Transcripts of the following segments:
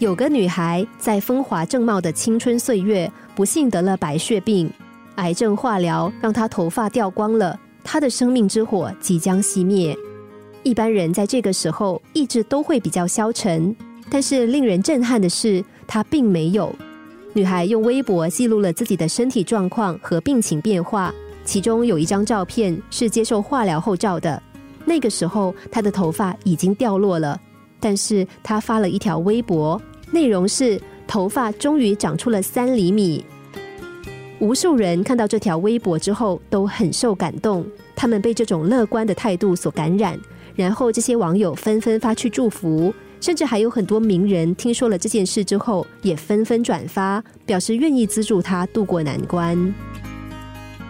有个女孩在风华正茂的青春岁月，不幸得了白血病，癌症化疗让她头发掉光了，她的生命之火即将熄灭。一般人在这个时候意志都会比较消沉，但是令人震撼的是，她并没有。女孩用微博记录了自己的身体状况和病情变化，其中有一张照片是接受化疗后照的，那个时候她的头发已经掉落了，但是她发了一条微博。内容是头发终于长出了三厘米。无数人看到这条微博之后都很受感动，他们被这种乐观的态度所感染。然后这些网友纷纷发去祝福，甚至还有很多名人听说了这件事之后也纷纷转发，表示愿意资助他度过难关。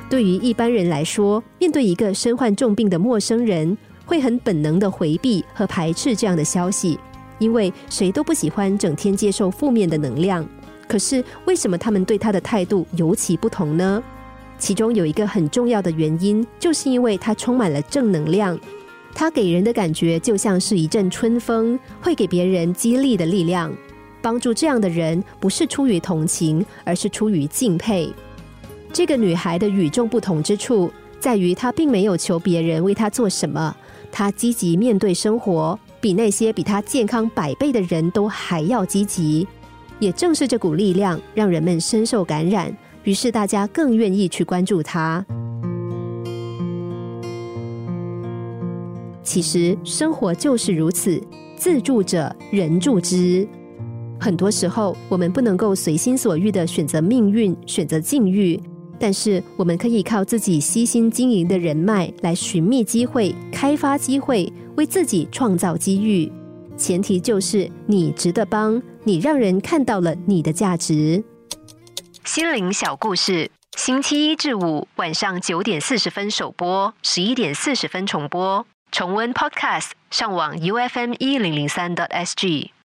对于一般人来说，面对一个身患重病的陌生人，会很本能的回避和排斥这样的消息。因为谁都不喜欢整天接受负面的能量，可是为什么他们对他的态度尤其不同呢？其中有一个很重要的原因，就是因为他充满了正能量，他给人的感觉就像是一阵春风，会给别人激励的力量。帮助这样的人，不是出于同情，而是出于敬佩。这个女孩的与众不同之处，在于她并没有求别人为她做什么，她积极面对生活。比那些比他健康百倍的人都还要积极，也正是这股力量让人们深受感染，于是大家更愿意去关注他。其实生活就是如此，自助者人助之。很多时候，我们不能够随心所欲的选择命运，选择境遇。但是，我们可以靠自己悉心经营的人脉来寻觅机会、开发机会，为自己创造机遇。前提就是你值得帮，你让人看到了你的价值。心灵小故事，星期一至五晚上九点四十分首播，十一点四十分重播。重温 Podcast，上网 U F M 一零零三 t S G。